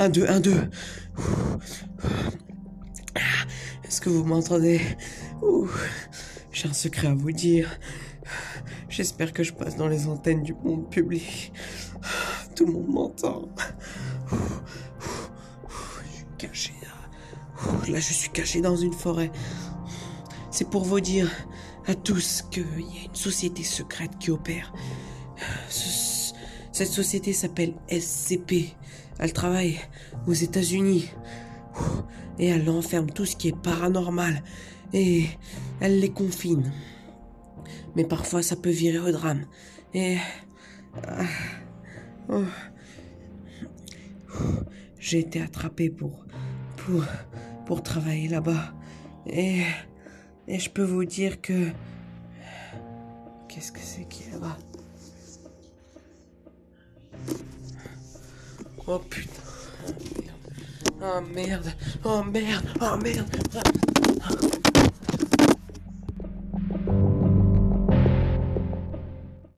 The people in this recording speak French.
Un, deux, un, deux. Est-ce que vous m'entendez? J'ai un secret à vous dire. J'espère que je passe dans les antennes du monde public. Tout le monde m'entend. Je suis caché là. Là, je suis caché dans une forêt. C'est pour vous dire à tous qu'il y a une société secrète qui opère. Ce- cette société s'appelle SCP. Elle travaille aux États-Unis. Et elle enferme tout ce qui est paranormal. Et elle les confine. Mais parfois ça peut virer au drame. Et... ah, oh. J'ai été attrapé pour... pour... pour travailler là-bas. Et... Et je peux vous dire que... Qu'est-ce que c'est qui est là-bas? Oh putain. Oh merde. Oh merde. Oh merde. Oh merde.